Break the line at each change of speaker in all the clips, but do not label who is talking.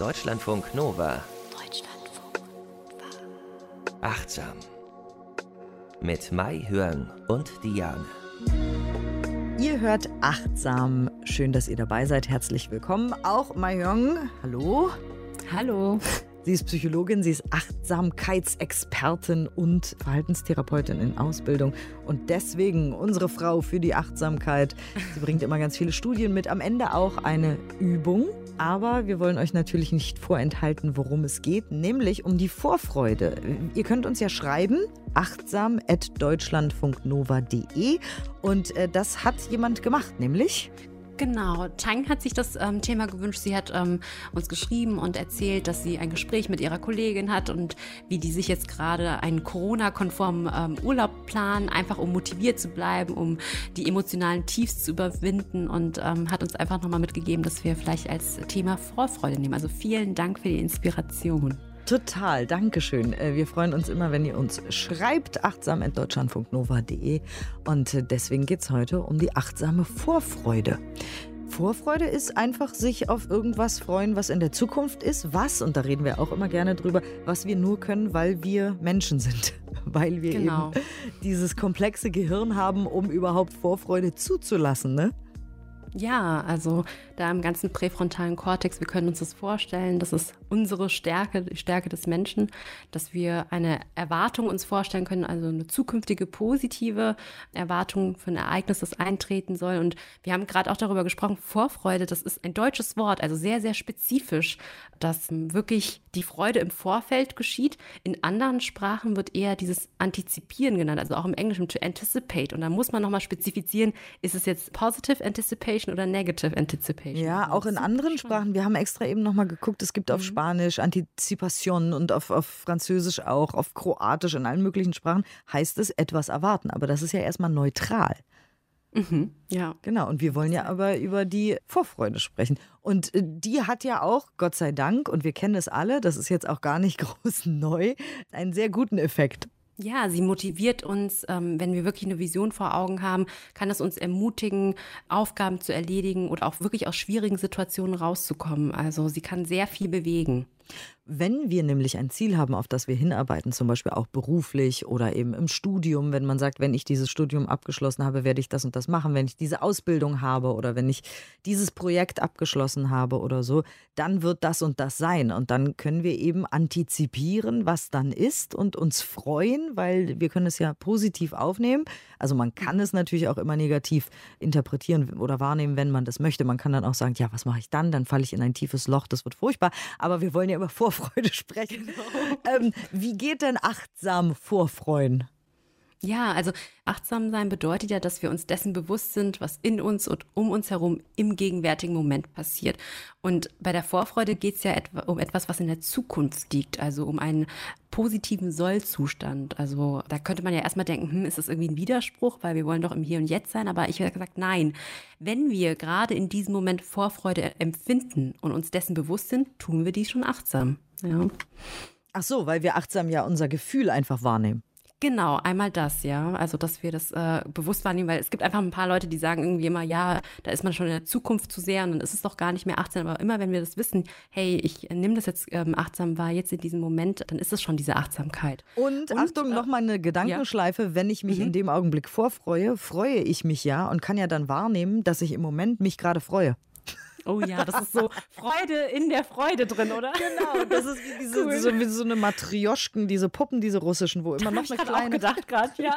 Deutschlandfunk Nova.
Deutschlandfunk Nova.
Achtsam. Mit Mai Hörn und Diane.
Ihr hört achtsam. Schön, dass ihr dabei seid. Herzlich willkommen. Auch Mai Hörn. Hallo.
Hallo.
Sie ist Psychologin, sie ist Achtsamkeitsexpertin und Verhaltenstherapeutin in Ausbildung und deswegen unsere Frau für die Achtsamkeit. Sie bringt immer ganz viele Studien mit, am Ende auch eine Übung. Aber wir wollen euch natürlich nicht vorenthalten, worum es geht, nämlich um die Vorfreude. Ihr könnt uns ja schreiben, achtsam.deutschlandfunknova.de und äh, das hat jemand gemacht, nämlich
Genau, Tang hat sich das ähm, Thema gewünscht. Sie hat ähm, uns geschrieben und erzählt, dass sie ein Gespräch mit ihrer Kollegin hat und wie die sich jetzt gerade einen Corona-konformen ähm, Urlaub planen, einfach um motiviert zu bleiben, um die emotionalen Tiefs zu überwinden und ähm, hat uns einfach nochmal mitgegeben, dass wir vielleicht als Thema Vorfreude nehmen. Also vielen Dank für die Inspiration.
Total, Dankeschön. Äh, wir freuen uns immer, wenn ihr uns schreibt, achtsam.deutschlandfunknova.de. Und äh, deswegen geht es heute um die achtsame Vorfreude. Vorfreude ist einfach sich auf irgendwas freuen, was in der Zukunft ist. Was, und da reden wir auch immer gerne drüber, was wir nur können, weil wir Menschen sind. Weil wir
Genau.
eben dieses komplexe Gehirn haben, um überhaupt Vorfreude zuzulassen, ne?
Ja, also da im ganzen präfrontalen Kortex, wir können uns das vorstellen, das ist unsere Stärke, die Stärke des Menschen, dass wir eine Erwartung uns vorstellen können, also eine zukünftige positive Erwartung für ein Ereignis, das eintreten soll. Und wir haben gerade auch darüber gesprochen, Vorfreude, das ist ein deutsches Wort, also sehr, sehr spezifisch, dass wirklich die Freude im Vorfeld geschieht. In anderen Sprachen wird eher dieses Antizipieren genannt, also auch im Englischen to anticipate. Und da muss man nochmal spezifizieren, ist es jetzt positive anticipation oder negative anticipation?
Ja, auch in anderen. Sprachen. Wir haben extra eben nochmal geguckt, es gibt auf Spanisch Antizipation und auf, auf Französisch auch, auf Kroatisch, in allen möglichen Sprachen heißt es etwas erwarten. Aber das ist ja erstmal neutral.
Mhm, ja.
Genau, und wir wollen ja aber über die Vorfreude sprechen. Und äh, die hat ja auch, Gott sei Dank, und wir kennen es alle, das ist jetzt auch gar nicht groß neu, einen sehr guten Effekt.
Ja, sie motiviert uns, ähm, wenn wir wirklich eine Vision vor Augen haben, kann es uns ermutigen, Aufgaben zu erledigen oder auch wirklich aus schwierigen Situationen rauszukommen. Also sie kann sehr viel bewegen.
Wenn wir nämlich ein Ziel haben, auf das wir hinarbeiten, zum Beispiel auch beruflich oder eben im Studium, wenn man sagt, wenn ich dieses Studium abgeschlossen habe, werde ich das und das machen, wenn ich diese Ausbildung habe oder wenn ich dieses Projekt abgeschlossen habe oder so, dann wird das und das sein. Und dann können wir eben antizipieren, was dann ist und uns freuen, weil wir können es ja positiv aufnehmen. Also man kann es natürlich auch immer negativ interpretieren oder wahrnehmen, wenn man das möchte. Man kann dann auch sagen, ja, was mache ich dann? Dann falle ich in ein tiefes Loch, das wird furchtbar. Aber wir wollen ja über Vorfreude sprechen. Ähm, wie geht denn achtsam Vorfreuen?
Ja, also achtsam sein bedeutet ja, dass wir uns dessen bewusst sind, was in uns und um uns herum im gegenwärtigen Moment passiert. Und bei der Vorfreude geht es ja etwa um etwas, was in der Zukunft liegt, also um einen positiven Sollzustand. Also da könnte man ja erstmal denken, hm, ist das irgendwie ein Widerspruch, weil wir wollen doch im Hier und Jetzt sein. Aber ich habe gesagt, nein. Wenn wir gerade in diesem Moment Vorfreude empfinden und uns dessen bewusst sind, tun wir dies schon achtsam. Ja.
Ach so, weil wir achtsam ja unser Gefühl einfach wahrnehmen.
Genau, einmal das, ja. Also, dass wir das äh, bewusst wahrnehmen, weil es gibt einfach ein paar Leute, die sagen irgendwie immer, ja, da ist man schon in der Zukunft zu sehr und dann ist es doch gar nicht mehr achtsam. Aber immer, wenn wir das wissen, hey, ich nehme das jetzt ähm, achtsam wahr, jetzt in diesem Moment, dann ist es schon diese Achtsamkeit.
Und,
Und,
Achtung,
äh,
nochmal eine Gedankenschleife. Wenn ich mich in dem Augenblick vorfreue, freue ich mich ja und kann ja dann wahrnehmen, dass ich im Moment mich gerade freue.
Oh ja, das ist so Freude in der Freude drin, oder?
Genau, das ist wie diese,
Cool.
so, wie so eine Matrioschken, diese Puppen, diese russischen, wo immer noch
ich
eine
grad auch
kleine.
gedacht gerade, ja.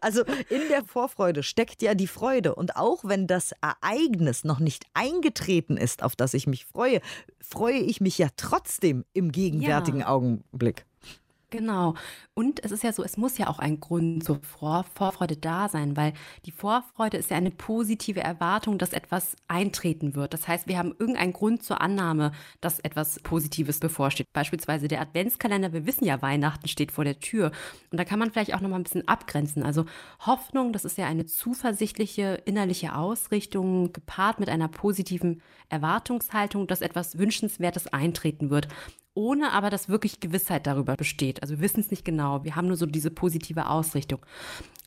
Also in der Vorfreude steckt ja die Freude. Und auch wenn das Ereignis noch nicht eingetreten ist, auf das ich mich freue, freue ich mich ja trotzdem im gegenwärtigen Augenblick.
Genau. Und es ist ja so, es muss ja auch ein Grund zur Vor Vorfreude da sein, weil die Vorfreude ist ja eine positive Erwartung, dass etwas eintreten wird. Das heißt, wir haben irgendeinen Grund zur Annahme, dass etwas Positives bevorsteht. Beispielsweise der Adventskalender. Wir wissen ja, Weihnachten steht vor der Tür. Und da kann man vielleicht auch noch mal ein bisschen abgrenzen. Also Hoffnung, das ist ja eine zuversichtliche innerliche Ausrichtung gepaart mit einer positiven Erwartungshaltung, dass etwas Wünschenswertes eintreten wird ohne aber, dass wirklich Gewissheit darüber besteht. Also wir wissen es nicht genau. Wir haben nur so diese positive Ausrichtung.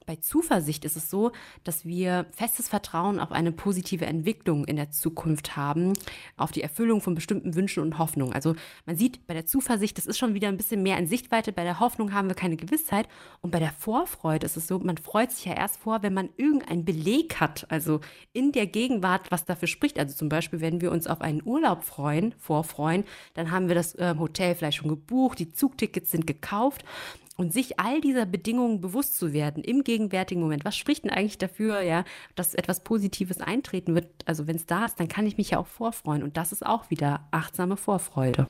Bei Zuversicht ist es so, dass wir festes Vertrauen auf eine positive Entwicklung in der Zukunft haben, auf die Erfüllung von bestimmten Wünschen und Hoffnungen. Also man sieht bei der Zuversicht, das ist schon wieder ein bisschen mehr in Sichtweite. Bei der Hoffnung haben wir keine Gewissheit. Und bei der Vorfreude ist es so, man freut sich ja erst vor, wenn man irgendeinen Beleg hat, also in der Gegenwart, was dafür spricht. Also zum Beispiel, wenn wir uns auf einen Urlaub freuen, vorfreuen, dann haben wir das äh, Hotel vielleicht schon gebucht, die Zugtickets sind gekauft und sich all dieser Bedingungen bewusst zu werden im gegenwärtigen Moment. Was spricht denn eigentlich dafür, ja, dass etwas Positives eintreten wird? Also wenn es da ist, dann kann ich mich ja auch vorfreuen. Und das ist auch wieder achtsame Vorfreude.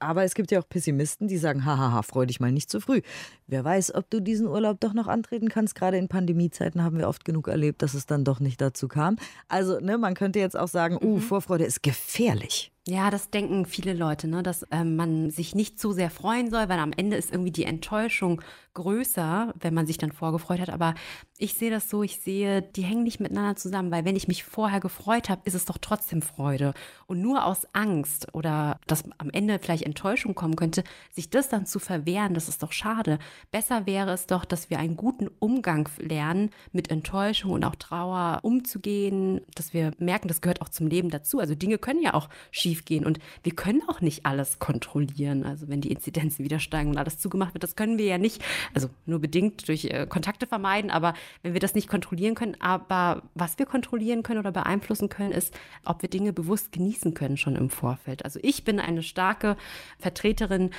Aber es gibt ja auch Pessimisten, die sagen, hahaha, freu dich mal nicht zu früh. Wer weiß, ob du diesen Urlaub doch noch antreten kannst. Gerade in Pandemiezeiten haben wir oft genug erlebt, dass es dann doch nicht dazu kam. Also, ne, man könnte jetzt auch sagen, uh, Vorfreude ist gefährlich.
Ja, das denken viele Leute, ne, dass ähm, man sich nicht zu sehr freuen soll, weil am Ende ist irgendwie die Enttäuschung größer, wenn man sich dann vorgefreut hat. Aber ich sehe das so, ich sehe, die hängen nicht miteinander zusammen, weil wenn ich mich vorher gefreut habe, ist es doch trotzdem Freude. Und nur aus Angst oder dass am Ende vielleicht Enttäuschung kommen könnte, sich das dann zu verwehren, das ist doch schade. Besser wäre es doch, dass wir einen guten Umgang lernen, mit Enttäuschung und auch Trauer umzugehen, dass wir merken, das gehört auch zum Leben dazu. Also Dinge können ja auch schiefgehen und wir können auch nicht alles kontrollieren. Also wenn die Inzidenzen wieder steigen und alles zugemacht wird, das können wir ja nicht also nur bedingt durch äh, Kontakte vermeiden, aber wenn wir das nicht kontrollieren können, aber was wir kontrollieren können oder beeinflussen können, ist, ob wir Dinge bewusst genießen können schon im Vorfeld. Also ich bin eine starke Vertreterin.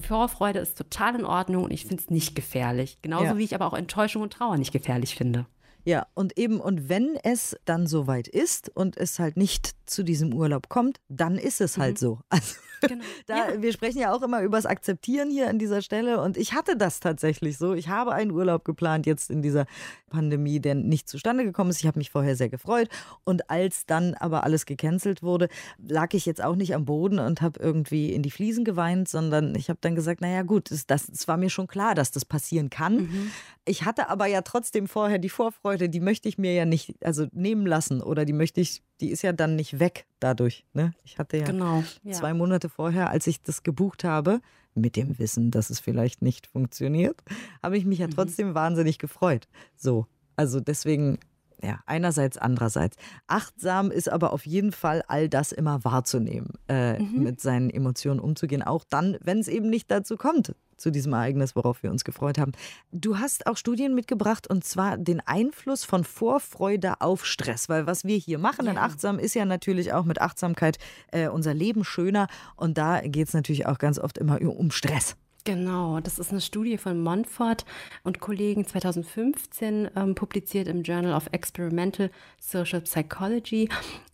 Vorfreude ist total in Ordnung und ich finde es nicht gefährlich. Genauso ja. wie ich aber auch Enttäuschung und Trauer nicht gefährlich finde.
Ja, und eben, und wenn es dann soweit ist und es halt nicht zu diesem Urlaub kommt, dann ist es halt mhm. so. Also Genau. Da, ja. Wir sprechen ja auch immer über das Akzeptieren hier an dieser Stelle. Und ich hatte das tatsächlich so. Ich habe einen Urlaub geplant jetzt in dieser Pandemie, der nicht zustande gekommen ist. Ich habe mich vorher sehr gefreut. Und als dann aber alles gecancelt wurde, lag ich jetzt auch nicht am Boden und habe irgendwie in die Fliesen geweint, sondern ich habe dann gesagt, naja gut, das, das, war mir schon klar, dass das passieren kann. Mhm. Ich hatte aber ja trotzdem vorher die Vorfreude, die möchte ich mir ja nicht also nehmen lassen oder die möchte ich die ist ja dann nicht weg dadurch. Ne? Ich hatte ja, genau, ja, zwei Monate vorher, als ich das gebucht habe, mit dem Wissen, dass es vielleicht nicht funktioniert, habe ich mich ja mhm. trotzdem mhm. wahnsinnig gefreut. So, also deswegen ja, einerseits, andererseits. Achtsam ist aber auf jeden Fall, all das immer wahrzunehmen, äh, mhm. mit seinen Emotionen umzugehen, auch dann, wenn es eben nicht dazu kommt, zu diesem Ereignis, worauf wir uns gefreut haben. Du hast auch Studien mitgebracht und zwar den Einfluss von Vorfreude auf Stress, weil was wir hier machen ja. in Achtsam ist ja natürlich auch mit Achtsamkeit äh, unser Leben schöner und da geht es natürlich auch ganz oft immer um Stress.
Genau, das ist eine Studie von Montfort und Kollegen 2015 ähm, publiziert im Journal of Experimental Social Psychology.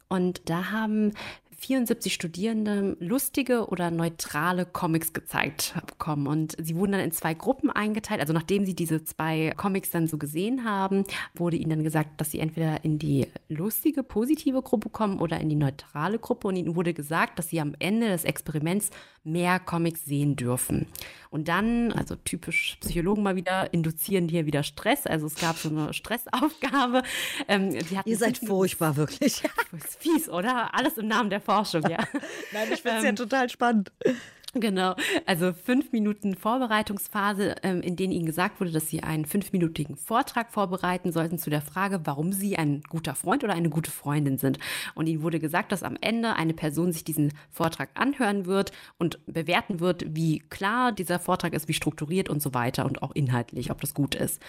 Und da haben 74 Studierende lustige oder neutrale Comics gezeigt bekommen. Und sie wurden dann in zwei Gruppen eingeteilt. Also nachdem sie diese zwei Comics dann so gesehen haben, wurde ihnen dann gesagt, dass sie entweder in die lustige, positive Gruppe kommen oder in die neutrale Gruppe. Und ihnen wurde gesagt, dass sie am Ende des Experiments mehr Comics sehen dürfen. Und dann, also typisch Psychologen mal wieder, induzieren hier wieder Stress. Also es gab so eine Stressaufgabe.
Ähm, Ihr seid furchtbar, wirklich.
Ist fies, oder? Alles im Namen der Forschung, ja.
Nein, ich finde es ähm, ja total spannend.
Genau, also fünf Minuten Vorbereitungsphase, ähm, in denen Ihnen gesagt wurde, dass Sie einen fünfminütigen Vortrag vorbereiten sollten zu der Frage, warum Sie ein guter Freund oder eine gute Freundin sind. Und Ihnen wurde gesagt, dass am Ende eine Person sich diesen Vortrag anhören wird und bewerten wird, wie klar dieser Vortrag ist, wie strukturiert und so weiter und auch inhaltlich, ob das gut ist.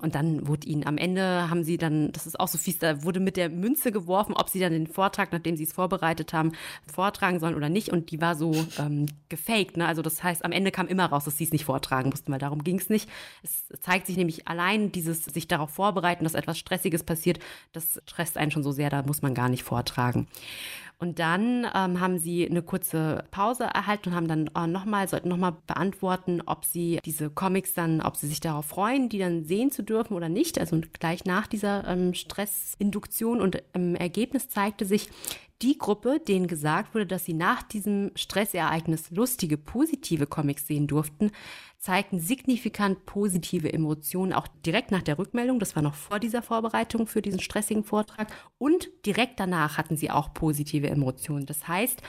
Und dann wurde ihnen am Ende, haben sie dann, das ist auch so fies, da wurde mit der Münze geworfen, ob sie dann den Vortrag, nachdem sie es vorbereitet haben, vortragen sollen oder nicht. Und die war so ähm, gefaked. Ne? Also das heißt, am Ende kam immer raus, dass sie es nicht vortragen mussten, weil darum ging es nicht. Es zeigt sich nämlich allein dieses sich darauf vorbereiten, dass etwas Stressiges passiert, das stresst einen schon so sehr, da muss man gar nicht vortragen. Und dann ähm, haben sie eine kurze Pause erhalten und haben dann äh, nochmal, sollten nochmal beantworten, ob sie diese Comics dann, ob sie sich darauf freuen, die dann sehen zu dürfen oder nicht. Also gleich nach dieser ähm, Stressinduktion und im Ergebnis zeigte sich, die Gruppe, denen gesagt wurde, dass sie nach diesem Stressereignis lustige, positive Comics sehen durften, zeigten signifikant positive Emotionen, auch direkt nach der Rückmeldung. Das war noch vor dieser Vorbereitung für diesen stressigen Vortrag. Und direkt danach hatten sie auch positive Emotionen. Das heißt,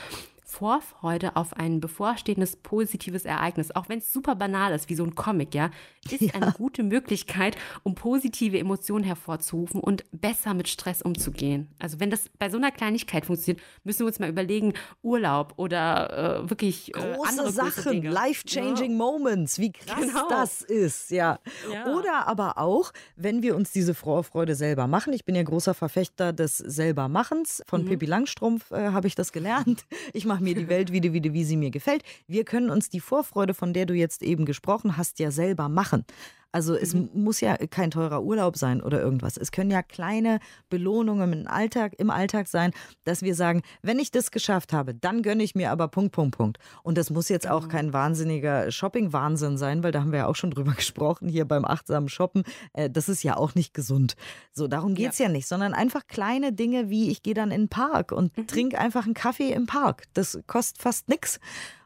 Vorfreude auf ein bevorstehendes positives Ereignis, auch wenn es super banal ist, wie so ein Comic, ja, ist ja. eine gute Möglichkeit, um positive Emotionen hervorzurufen und besser mit Stress umzugehen. Also wenn das bei so einer Kleinigkeit funktioniert, müssen wir uns mal überlegen, Urlaub oder äh, wirklich
äh, große Sachen, life-changing ja. Moments, wie krass genau. das ist, ja. ja. Oder aber auch, wenn wir uns diese Vorfreude selber machen. Ich bin ja großer Verfechter des selbermachens. Von mhm. Pippi Langstrumpf äh, habe ich das gelernt. Ich mache mir die Welt wieder, wieder, wie sie mir gefällt. Wir können uns die Vorfreude, von der du jetzt eben gesprochen hast, ja selber machen. Also es mhm. muss ja kein teurer Urlaub sein oder irgendwas. Es können ja kleine Belohnungen im Alltag, im Alltag sein, dass wir sagen, wenn ich das geschafft habe, dann gönne ich mir aber Punkt, Punkt, Punkt. Und das muss jetzt auch genau. kein wahnsinniger Shopping-Wahnsinn sein, weil da haben wir ja auch schon drüber gesprochen, hier beim achtsamen Shoppen. Äh, das ist ja auch nicht gesund. So, darum geht es ja. ja. nicht, sondern einfach kleine Dinge wie, ich gehe dann in den Park und mhm. trinke einfach einen Kaffee im Park. Das kostet fast nichts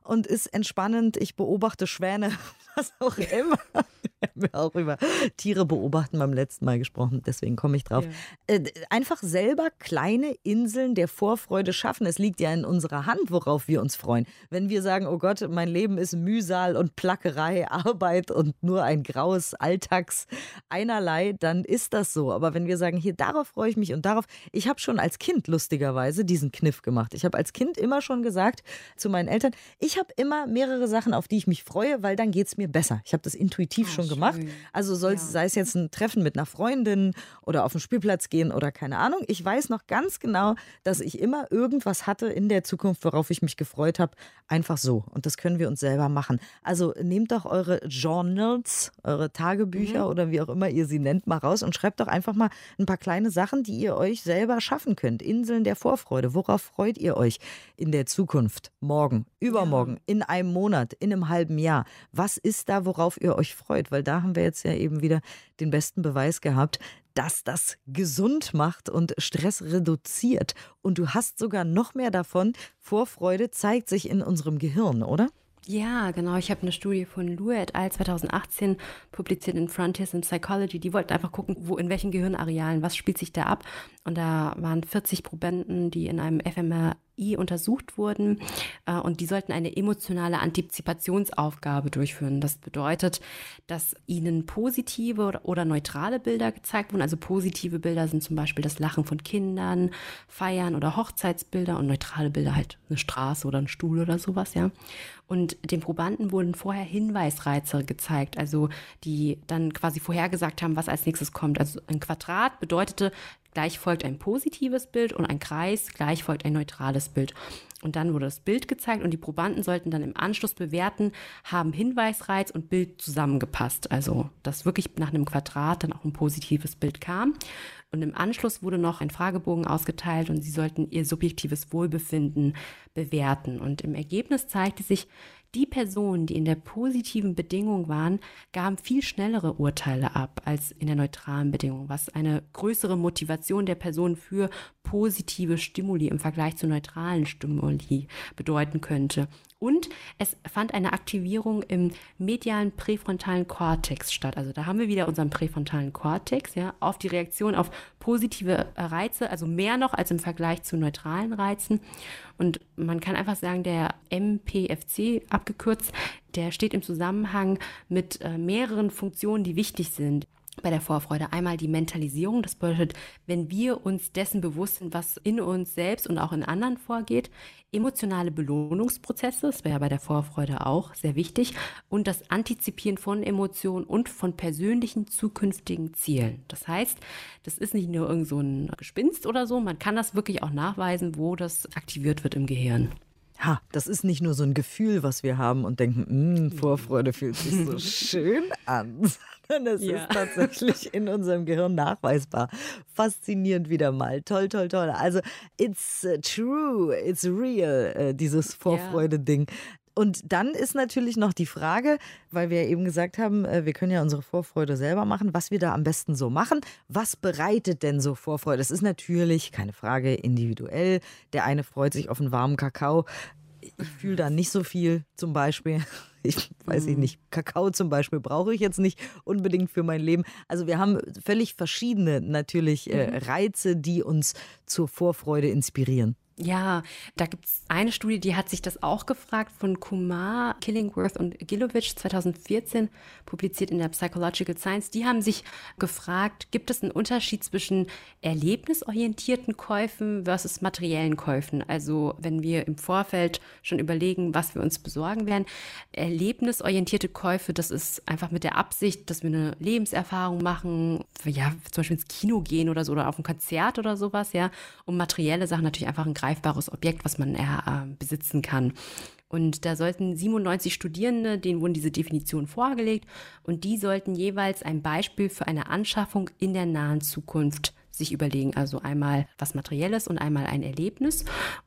und ist entspannend. Ich beobachte Schwäne, was auch immer. Wir haben auch über Tiere beobachten beim letzten Mal gesprochen, deswegen komme ich drauf. Ja. Äh, einfach selber kleine Inseln der Vorfreude schaffen. Es liegt ja in unserer Hand, worauf wir uns freuen. Wenn wir sagen, oh Gott, mein Leben ist Mühsal und Plackerei, Arbeit und nur ein graues Alltags einerlei, dann ist das so. Aber wenn wir sagen, hier darauf freue ich mich und darauf, ich habe schon als Kind lustigerweise diesen Kniff gemacht. Ich habe als Kind immer schon gesagt zu meinen Eltern, ich habe immer mehrere Sachen, auf die ich mich freue, weil dann geht es mir besser. Ich habe das intuitiv oh, schon gemacht gemacht. Also soll ja. sei es jetzt ein Treffen mit einer Freundin oder auf den Spielplatz gehen oder keine Ahnung. Ich weiß noch ganz genau, dass ich immer irgendwas hatte in der Zukunft, worauf ich mich gefreut habe. Einfach so. Und das können wir uns selber machen. Also nehmt doch eure Journals, eure Tagebücher mhm. oder wie auch immer ihr sie nennt, mal raus und schreibt doch einfach mal ein paar kleine Sachen, die ihr euch selber schaffen könnt. Inseln der Vorfreude. Worauf freut ihr euch in der Zukunft? Morgen, übermorgen, in einem Monat, in einem halben Jahr. Was ist da, worauf ihr euch freut? Weil da haben wir jetzt ja eben wieder den besten Beweis gehabt, dass das gesund macht und Stress reduziert. Und du hast sogar noch mehr davon. Vorfreude zeigt sich in unserem Gehirn, oder?
Ja, genau. Ich habe eine Studie von Lue et al. 2018 publiziert in Frontiers in Psychology. Die wollten einfach gucken, wo in welchen Gehirnarealen, was spielt sich da ab. Und da waren 40 Probanden, die in einem fMR untersucht wurden äh, und die sollten eine emotionale Antizipationsaufgabe durchführen. Das bedeutet, dass ihnen positive oder, oder, neutrale Bilder gezeigt wurden. Also positive Bilder sind zum Beispiel das Lachen von Kindern, Feiern oder Hochzeitsbilder und neutrale Bilder halt eine Straße oder ein Stuhl oder sowas, ja. Und den Probanden wurden vorher Hinweisreize gezeigt, also die dann quasi vorhergesagt haben, was als nächstes kommt. Also ein Quadrat bedeutete, Gleich folgt ein positives Bild und ein Kreis, gleich folgt ein neutrales Bild. Und dann wurde das Bild gezeigt und die Probanden sollten dann im Anschluss bewerten, haben Hinweisreiz und Bild zusammengepasst. Also, dass wirklich nach einem Quadrat dann auch ein positives Bild kam. Und im Anschluss wurde noch ein Fragebogen ausgeteilt und sie sollten ihr subjektives Wohlbefinden bewerten. Und im Ergebnis zeigte sich, die Personen, die in der positiven Bedingung waren, gaben viel schnellere Urteile ab als in der neutralen Bedingung, was eine größere Motivation der Person für positive Stimuli im Vergleich zu neutralen Stimuli bedeuten könnte. Und es fand eine Aktivierung im medialen präfrontalen Kortex statt. Also da haben wir wieder unseren präfrontalen Kortex, ja, auf die Reaktion auf positive Reize, also mehr noch als im Vergleich zu neutralen Reizen. Und man kann einfach sagen, der MPFC abgekürzt, der steht im Zusammenhang mit äh, mehreren Funktionen, die wichtig sind bei der Vorfreude. Einmal die Mentalisierung, das bedeutet, wenn wir uns dessen bewusst sind, was in uns selbst und auch in anderen vorgeht, emotionale Belohnungsprozesse, das wäre ja bei der Vorfreude auch sehr wichtig, und das Antizipieren von Emotionen und von persönlichen zukünftigen Zielen. Das heißt, das ist nicht nur irgend so ein Gespinst oder so, man kann das wirklich auch nachweisen, wo das aktiviert wird im Gehirn.
Ha, das ist nicht nur so ein Gefühl, was wir haben und denken, mm, Vorfreude fühlt sich so schön an, sondern es ja. ist tatsächlich in unserem Gehirn nachweisbar. Faszinierend wieder mal. Toll, toll, toll. Also, it's uh, true, it's real, uh, dieses Vorfreude-Ding. Und dann ist natürlich noch die Frage, weil wir ja eben gesagt haben, äh, wir können ja unsere Vorfreude selber machen, was wir da am besten so machen. Was bereitet denn so Vorfreude? Das ist natürlich, keine Frage, individuell. Der eine freut sich auf einen warmen Kakao. Ich fühle da nicht so viel zum Beispiel. Ich weiß ich mhm. nicht, Kakao zum Beispiel brauche ich jetzt nicht unbedingt für mein Leben. Also wir haben völlig verschiedene natürlich äh, mhm. Reize, die uns zur Vorfreude inspirieren.
Ja, da gibt es eine Studie, die hat sich das auch gefragt von Kumar, Killingworth und Gilovich 2014, publiziert in der Psychological Science. Die haben sich gefragt, gibt es einen Unterschied zwischen erlebnisorientierten Käufen versus materiellen Käufen? Also wenn wir im Vorfeld schon überlegen, was wir uns besorgen werden. Erlebnisorientierte Käufe, das ist einfach mit der Absicht, dass wir eine Lebenserfahrung machen, ja, zum Beispiel ins Kino gehen oder so oder auf ein Konzert oder sowas, ja. Und materielle Sachen natürlich einfach ein greifbares Objekt, was man äh, besitzen kann. Und da sollten 97 Studierende, denen wurden diese Definition vorgelegt und die sollten jeweils ein Beispiel für eine Anschaffung in der nahen Zukunft sich überlegen. Also einmal was Materielles und einmal ein Erlebnis.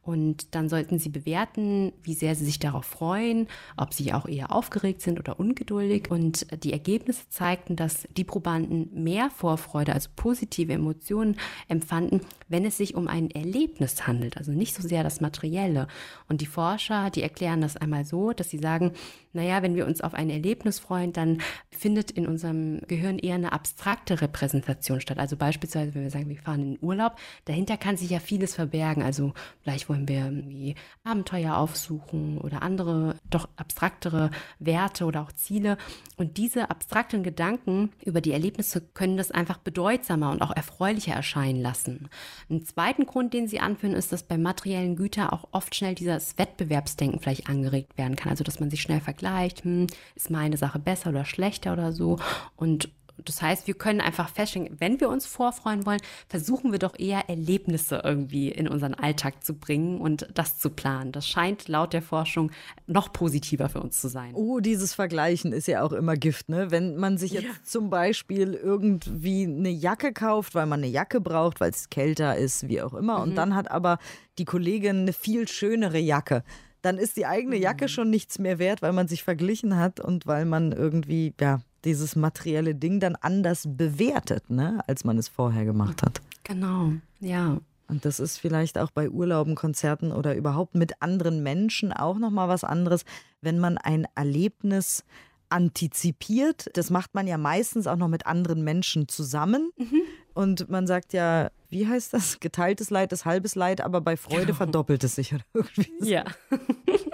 Und dann sollten sie bewerten, wie sehr sie sich darauf freuen, ob sie auch eher aufgeregt sind oder ungeduldig. Und die Ergebnisse zeigten, dass die Probanden mehr Vorfreude, also positive Emotionen empfanden, wenn es sich um ein Erlebnis handelt. Also nicht so sehr das Materielle. Und die Forscher, die erklären das einmal so, dass sie sagen, naja, wenn wir uns auf ein Erlebnis freuen, dann findet in unserem Gehirn eher eine abstrakte Repräsentation statt. Also beispielsweise, wenn wir sagen, wir fahren in den Urlaub, dahinter kann sich ja vieles verbergen. Also vielleicht wollen wir irgendwie Abenteuer aufsuchen oder andere, doch abstraktere Werte oder auch Ziele. Und diese abstrakten Gedanken über die Erlebnisse können das einfach bedeutsamer und auch erfreulicher erscheinen lassen. Ein zweiten Grund, den sie anführen, ist, dass bei materiellen Gütern auch oft schnell dieses Wettbewerbsdenken vielleicht angeregt werden kann. Also dass man sich schnell vergleicht vergleicht, hm, ist meine Sache besser oder schlechter oder so. Und das heißt, wir können einfach feststellen, wenn wir uns vorfreuen wollen, versuchen wir doch eher Erlebnisse irgendwie in unseren Alltag zu bringen und das zu planen. Das scheint laut der Forschung noch positiver für uns zu sein.
Oh, dieses Vergleichen ist ja auch immer Gift, ne? Wenn man sich jetzt ja. zum Beispiel irgendwie eine Jacke kauft, weil man eine Jacke braucht, weil es kälter ist, wie auch immer, mhm. und dann hat aber die Kollegin eine viel schönere Jacke dann ist die eigene Jacke mhm. schon nichts mehr wert, weil man sich verglichen hat und weil man irgendwie, ja, dieses materielle Ding dann anders bewertet, ne, als man es vorher gemacht hat.
Genau, ja.
Und das ist vielleicht auch bei Urlauben, Konzerten oder überhaupt mit anderen Menschen auch nochmal was anderes, wenn man ein Erlebnis antizipiert. Das macht man ja meistens auch noch mit anderen Menschen zusammen. Mhm. Und man sagt ja, wie heißt das? Geteiltes Leid ist halbes Leid, aber bei Freude genau. verdoppelt es sich oder irgendwie.
So. Ja.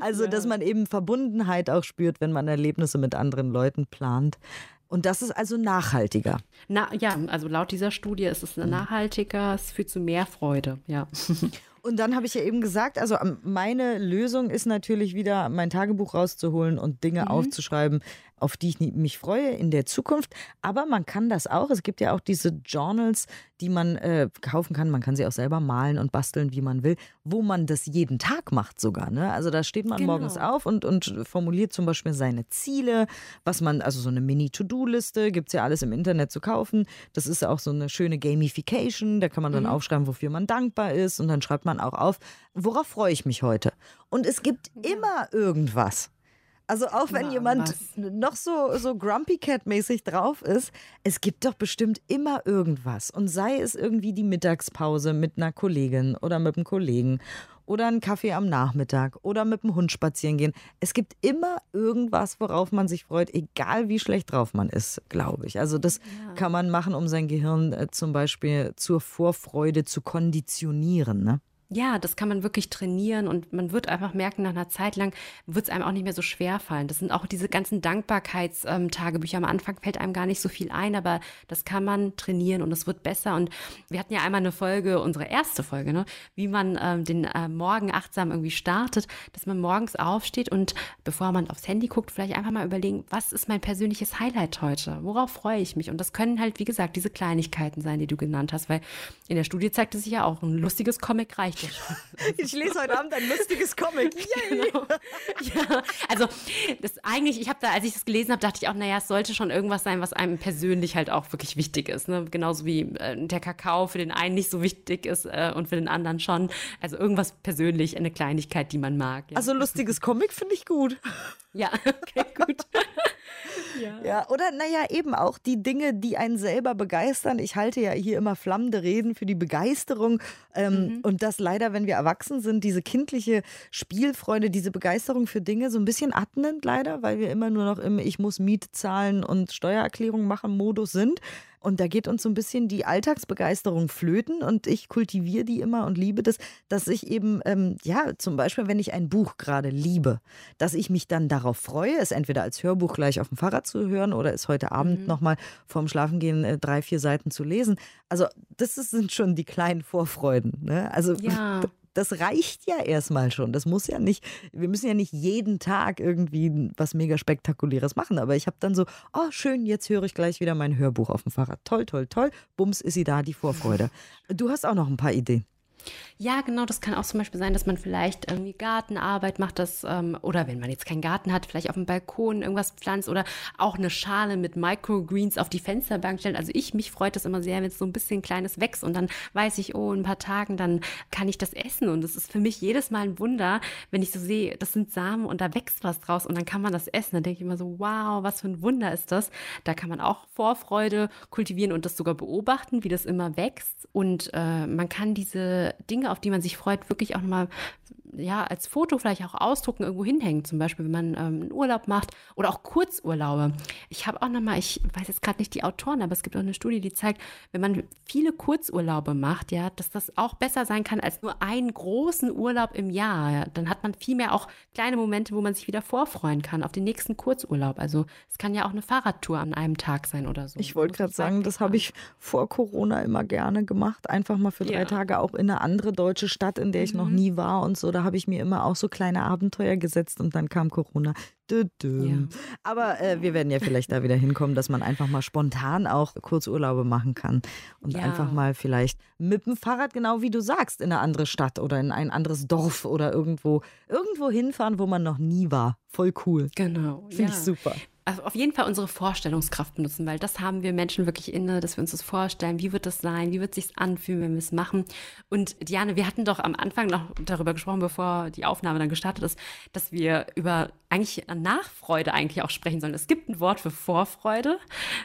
Also, ja. dass man eben Verbundenheit auch spürt, wenn man Erlebnisse mit anderen Leuten plant. Und das ist also nachhaltiger.
Na, ja, also laut dieser Studie ist es mhm. nachhaltiger, es führt zu mehr Freude, ja.
Und dann habe ich ja eben gesagt, also meine Lösung ist natürlich wieder, mein Tagebuch rauszuholen und Dinge mhm. aufzuschreiben, auf die ich mich freue in der Zukunft. Aber man kann das auch. Es gibt ja auch diese Journals, die man äh, kaufen kann. Man kann sie auch selber malen und basteln, wie man will, wo man das jeden Tag macht sogar. Ne? Also da steht man genau. morgens auf und, und formuliert zum Beispiel seine Ziele, was man, also so eine Mini-To-Do-Liste, gibt es ja alles im Internet zu kaufen. Das ist auch so eine schöne Gamification. Da kann man dann mhm. aufschreiben, wofür man dankbar ist. Und dann schreibt man auch auf, worauf freue ich mich heute. Und es gibt immer irgendwas. Also auch wenn ja, jemand was? noch so, so Grumpy Cat-mäßig drauf ist, es gibt doch bestimmt immer irgendwas. Und sei es irgendwie die Mittagspause mit einer Kollegin oder mit einem Kollegen oder einen Kaffee am Nachmittag oder mit dem Hund spazieren gehen. Es gibt immer irgendwas, worauf man sich freut, egal wie schlecht drauf man ist, glaube ich. Also das ja. kann man machen, um sein Gehirn äh, zum Beispiel zur Vorfreude zu konditionieren. Ne?
Ja, das kann man wirklich trainieren und man wird einfach merken, nach einer Zeit lang wird es einem auch nicht mehr so schwer fallen. Das sind auch diese ganzen Dankbarkeitstagebücher. Am Anfang fällt einem gar nicht so viel ein, aber das kann man trainieren und es wird besser. Und wir hatten ja einmal eine Folge, unsere erste Folge, ne, wie man ähm, den äh, Morgen achtsam irgendwie startet, dass man morgens aufsteht und bevor man aufs Handy guckt, vielleicht einfach mal überlegen, was ist mein persönliches Highlight heute? Worauf freue ich mich? Und das können halt, wie gesagt, diese Kleinigkeiten sein, die du genannt hast, weil in der Studie zeigte sich ja auch, ein lustiges Comic reicht
ich lese heute Abend ein lustiges Comic.
Genau. Ja, also das eigentlich, ich habe da, als ich das gelesen habe, dachte ich auch, naja, es sollte schon irgendwas sein, was einem persönlich halt auch wirklich wichtig ist. Ne? Genauso wie äh, der Kakao für den einen nicht so wichtig ist äh, und für den anderen schon. Also irgendwas persönlich, eine Kleinigkeit, die man mag.
Ja. Also lustiges Comic finde ich gut.
Ja, okay, gut.
Ja. ja, oder naja, eben auch die Dinge, die einen selber begeistern. Ich halte ja hier immer flammende Reden für die Begeisterung. Ähm, mhm. Und das leider, wenn wir erwachsen sind, diese kindliche Spielfreude, diese Begeisterung für Dinge so ein bisschen abnimmt, leider, weil wir immer nur noch im Ich muss Miete zahlen und Steuererklärung machen Modus sind. Und da geht uns so ein bisschen die Alltagsbegeisterung flöten und ich kultiviere die immer und liebe das, dass ich eben, ähm, ja, zum Beispiel, wenn ich ein Buch gerade liebe, dass ich mich dann darauf freue, es entweder als Hörbuch gleich auf dem Fahrrad zu hören oder es heute Abend mhm. nochmal vorm Schlafengehen äh, drei, vier Seiten zu lesen. Also das sind schon die kleinen Vorfreuden. Ne? Also ja. das reicht ja erstmal schon. Das muss ja nicht, wir müssen ja nicht jeden Tag irgendwie was mega Spektakuläres machen. Aber ich habe dann so, oh schön, jetzt höre ich gleich wieder mein Hörbuch auf dem Fahrrad. Toll, toll, toll. Bums ist sie da, die Vorfreude. Du hast auch noch ein paar Ideen.
Ja, genau, das kann auch zum Beispiel sein, dass man vielleicht irgendwie Gartenarbeit macht, das, ähm, oder wenn man jetzt keinen Garten hat, vielleicht auf dem Balkon irgendwas pflanzt oder auch eine Schale mit Microgreens auf die Fensterbank stellt. Also ich, mich freut das immer sehr, wenn es so ein bisschen Kleines wächst und dann weiß ich, oh, in ein paar Tagen, dann kann ich das essen. Und es ist für mich jedes Mal ein Wunder, wenn ich so sehe, das sind Samen und da wächst was draus und dann kann man das essen. Dann denke ich immer so, wow, was für ein Wunder ist das. Da kann man auch Vorfreude kultivieren und das sogar beobachten, wie das immer wächst. Und äh, man kann diese Dinge, auf die man sich freut, wirklich auch nochmal ja, als Foto vielleicht auch ausdrucken, irgendwo hinhängen, zum Beispiel, wenn man ähm, einen Urlaub macht oder auch Kurzurlaube. Ich habe auch nochmal, ich weiß jetzt gerade nicht die Autoren, aber es gibt auch eine Studie, die zeigt, wenn man viele Kurzurlaube macht, ja, dass das auch besser sein kann als nur einen großen Urlaub im Jahr. Ja. Dann hat man viel mehr auch kleine Momente, wo man sich wieder vorfreuen kann auf den nächsten Kurzurlaub. Also es kann ja auch eine Fahrradtour an einem Tag sein oder so.
Ich wollte gerade sagen, das habe ich vor Corona immer gerne gemacht. Einfach mal für drei ja. Tage auch in eine andere deutsche Stadt, in der ich mhm. noch nie war und so. Da habe ich mir immer auch so kleine Abenteuer gesetzt und dann kam Corona. Ja. Aber äh, wir werden ja vielleicht da wieder hinkommen, dass man einfach mal spontan auch Kurzurlaube machen kann und ja. einfach mal vielleicht mit dem Fahrrad, genau wie du sagst, in eine andere Stadt oder in ein anderes Dorf oder irgendwo, irgendwo hinfahren, wo man noch nie war. Voll cool.
Genau.
Finde ja. ich super
auf jeden Fall unsere Vorstellungskraft benutzen, weil das haben wir Menschen wirklich inne, dass wir uns das vorstellen, wie wird das sein, wie wird sich anfühlen, wenn wir es machen. Und Diane, wir hatten doch am Anfang noch darüber gesprochen, bevor die Aufnahme dann gestartet ist, dass wir über eigentlich Nachfreude eigentlich auch sprechen sollen. Es gibt ein Wort für Vorfreude,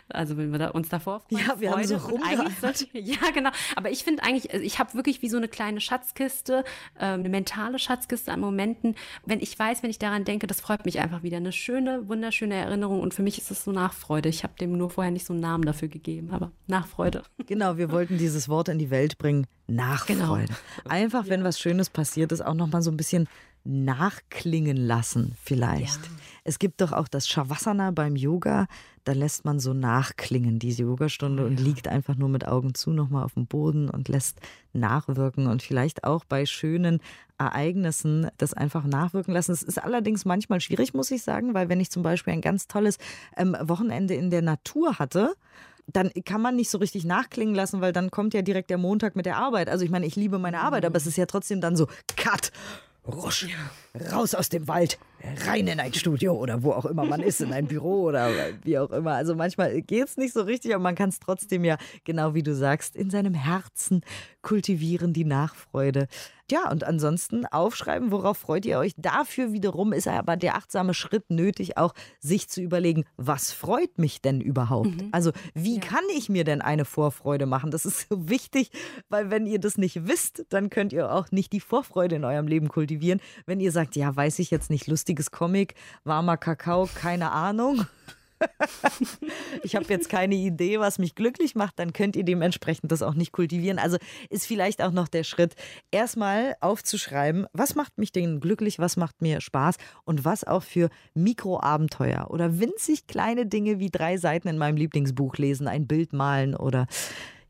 also wenn wir da uns davor
freuen. Ja, wir Freude haben so sollte,
Ja, genau. Aber ich finde eigentlich, also ich habe wirklich wie so eine kleine Schatzkiste, äh, eine mentale Schatzkiste an Momenten, wenn ich weiß, wenn ich daran denke, das freut mich einfach wieder. Eine schöne, wunderschöne Erinnerung Erinnerung und für mich ist es so Nachfreude. Ich habe dem nur vorher nicht so einen Namen dafür gegeben, aber Nachfreude.
Genau, wir wollten dieses Wort in die Welt bringen. Nachfreude. Genau. Einfach, wenn was Schönes passiert ist, auch nochmal so ein bisschen nachklingen lassen, vielleicht. Ja. Es gibt doch auch das Shavasana beim Yoga, da lässt man so nachklingen, diese Yogastunde, und liegt einfach nur mit Augen zu nochmal auf dem Boden und lässt nachwirken und vielleicht auch bei schönen Ereignissen das einfach nachwirken lassen. Es ist allerdings manchmal schwierig, muss ich sagen, weil wenn ich zum Beispiel ein ganz tolles ähm, Wochenende in der Natur hatte, dann kann man nicht so richtig nachklingen lassen, weil dann kommt ja direkt der Montag mit der Arbeit. Also ich meine, ich liebe meine Arbeit, aber es ist ja trotzdem dann so, cut, rusch, raus aus dem Wald, rein in ein Studio oder wo auch immer man ist, in ein Büro oder wie auch immer. Also manchmal geht es nicht so richtig, aber man kann es trotzdem ja, genau wie du sagst, in seinem Herzen kultivieren, die Nachfreude. Ja, und ansonsten aufschreiben, worauf freut ihr euch. Dafür wiederum ist aber der achtsame Schritt nötig, auch sich zu überlegen, was freut mich denn überhaupt? Mhm. Also, wie ja. kann ich mir denn eine Vorfreude machen? Das ist so wichtig, weil wenn ihr das nicht wisst, dann könnt ihr auch nicht die Vorfreude in eurem Leben kultivieren. Wenn ihr sagt, ja, weiß ich jetzt nicht, lustiges Comic, warmer Kakao, keine Ahnung. ich habe jetzt keine Idee, was mich glücklich macht, dann könnt ihr dementsprechend das auch nicht kultivieren. Also ist vielleicht auch noch der Schritt, erstmal aufzuschreiben, was macht mich denn glücklich, was macht mir Spaß und was auch für Mikroabenteuer oder winzig kleine Dinge wie drei Seiten in meinem Lieblingsbuch lesen, ein Bild malen oder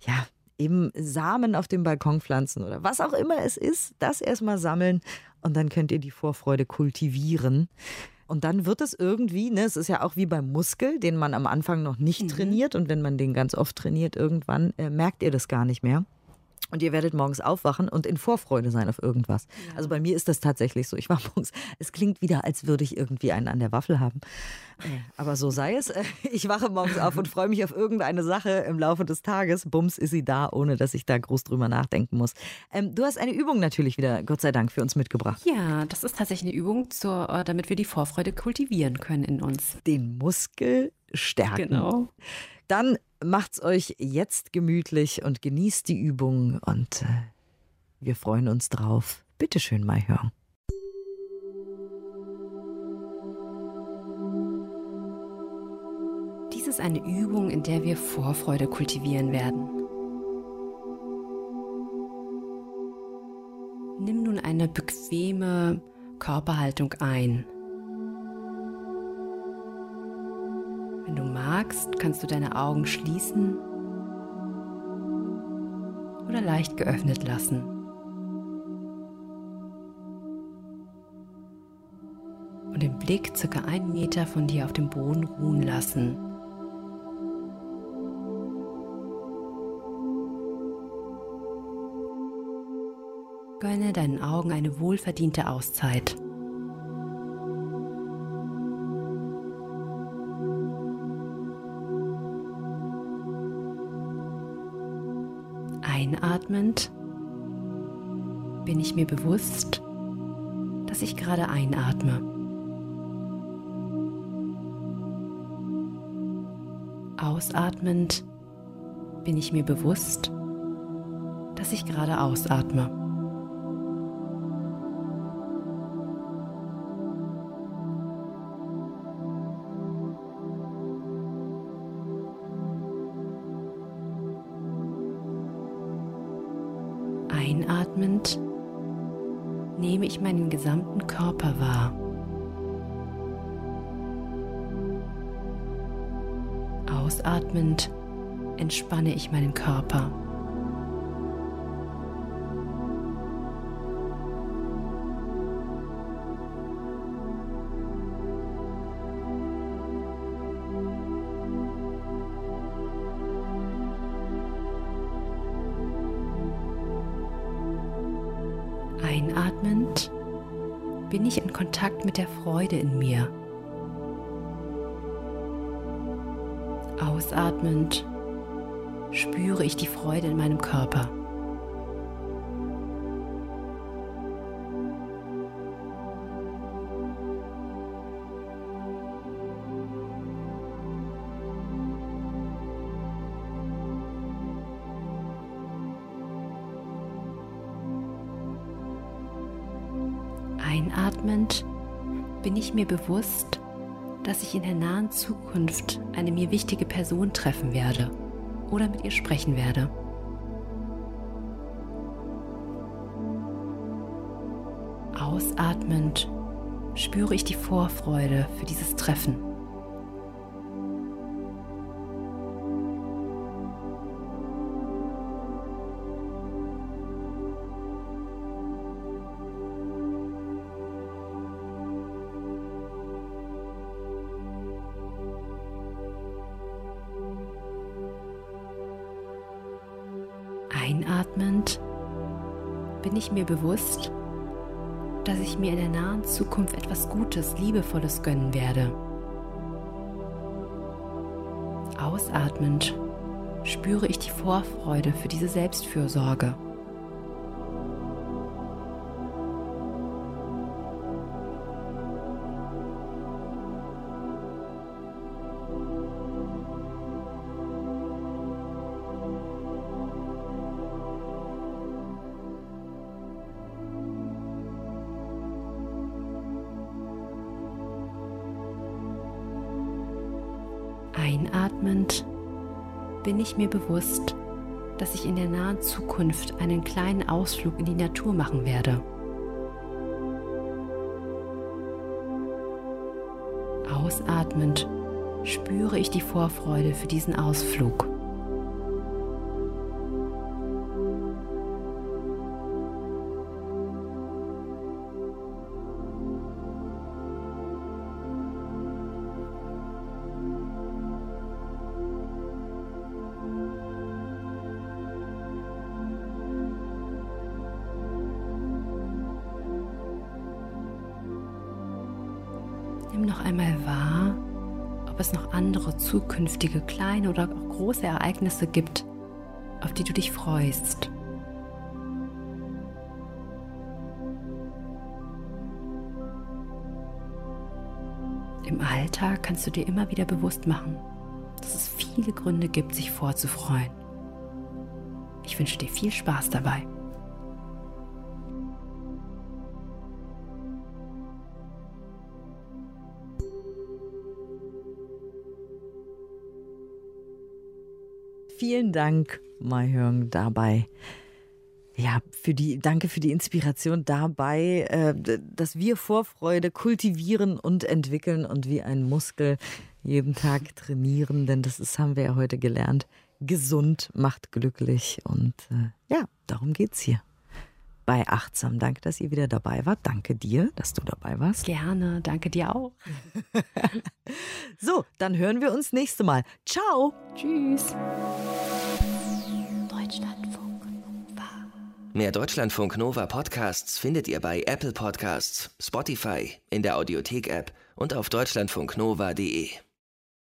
ja, eben Samen auf dem Balkon pflanzen oder was auch immer es ist, das erstmal sammeln und dann könnt ihr die Vorfreude kultivieren. Und dann wird es irgendwie, ne, es ist ja auch wie beim Muskel, den man am Anfang noch nicht mhm. trainiert und wenn man den ganz oft trainiert, irgendwann äh, merkt ihr das gar nicht mehr. Und ihr werdet morgens aufwachen und in Vorfreude sein auf irgendwas. Ja. Also bei mir ist das tatsächlich so. Ich war morgens, es klingt wieder, als würde ich irgendwie einen an der Waffel haben. Äh, aber so sei es. Ich wache morgens auf und freue mich auf irgendeine Sache im Laufe des Tages. Bums ist sie da, ohne dass ich da groß drüber nachdenken muss. Ähm, du hast eine Übung natürlich wieder, Gott sei Dank, für uns mitgebracht.
Ja, das ist tatsächlich eine Übung, zur, äh, damit wir die Vorfreude kultivieren können in uns.
Den Muskel stärken.
Genau.
Dann macht's euch jetzt gemütlich und genießt die Übung und äh, wir freuen uns drauf. Bitte schön mal hören.
ist eine Übung, in der wir Vorfreude kultivieren werden. Nimm nun eine bequeme Körperhaltung ein. Wenn du magst, kannst du deine Augen schließen oder leicht geöffnet lassen. Und den Blick circa einen Meter von dir auf dem Boden ruhen lassen. Gönne deinen Augen eine wohlverdiente Auszeit. Einatmend bin ich mir bewusst, dass ich gerade einatme. Ausatmend bin ich mir bewusst, dass ich gerade ausatme. Meinen gesamten Körper wahr. Ausatmend entspanne ich meinen Körper. Mit der Freude in mir. Ausatmend spüre ich die Freude in meinem Körper. Bin ich mir bewusst, dass ich in der nahen Zukunft eine mir wichtige Person treffen werde oder mit ihr sprechen werde. Ausatmend spüre ich die Vorfreude für dieses Treffen. Einatmend bin ich mir bewusst, dass ich mir in der nahen Zukunft etwas Gutes, Liebevolles gönnen werde. Ausatmend spüre ich die Vorfreude für diese Selbstfürsorge. Bewusst, dass ich in der nahen Zukunft einen kleinen Ausflug in die Natur machen werde. Ausatmend spüre ich die Vorfreude für diesen Ausflug. Zukünftige kleine oder auch große Ereignisse gibt, auf die du dich freust. Im Alltag kannst du dir immer wieder bewusst machen, dass es viele Gründe gibt, sich vorzufreuen. Ich wünsche dir viel Spaß dabei.
Vielen Dank, Mai dabei. Ja, für die, danke für die Inspiration dabei, äh, dass wir Vorfreude kultivieren und entwickeln und wie ein Muskel jeden Tag trainieren, denn das ist, haben wir ja heute gelernt. Gesund macht glücklich und äh, ja, darum geht's hier bei Achtsam. Danke, dass ihr wieder dabei wart. Danke dir, dass du dabei warst.
Gerne, danke dir auch.
so, dann hören wir uns nächste Mal. Ciao.
Tschüss.
Deutschlandfunk Nova. Mehr Deutschlandfunk Nova Podcasts findet ihr bei Apple Podcasts, Spotify, in der Audiothek-App und auf deutschlandfunknova.de.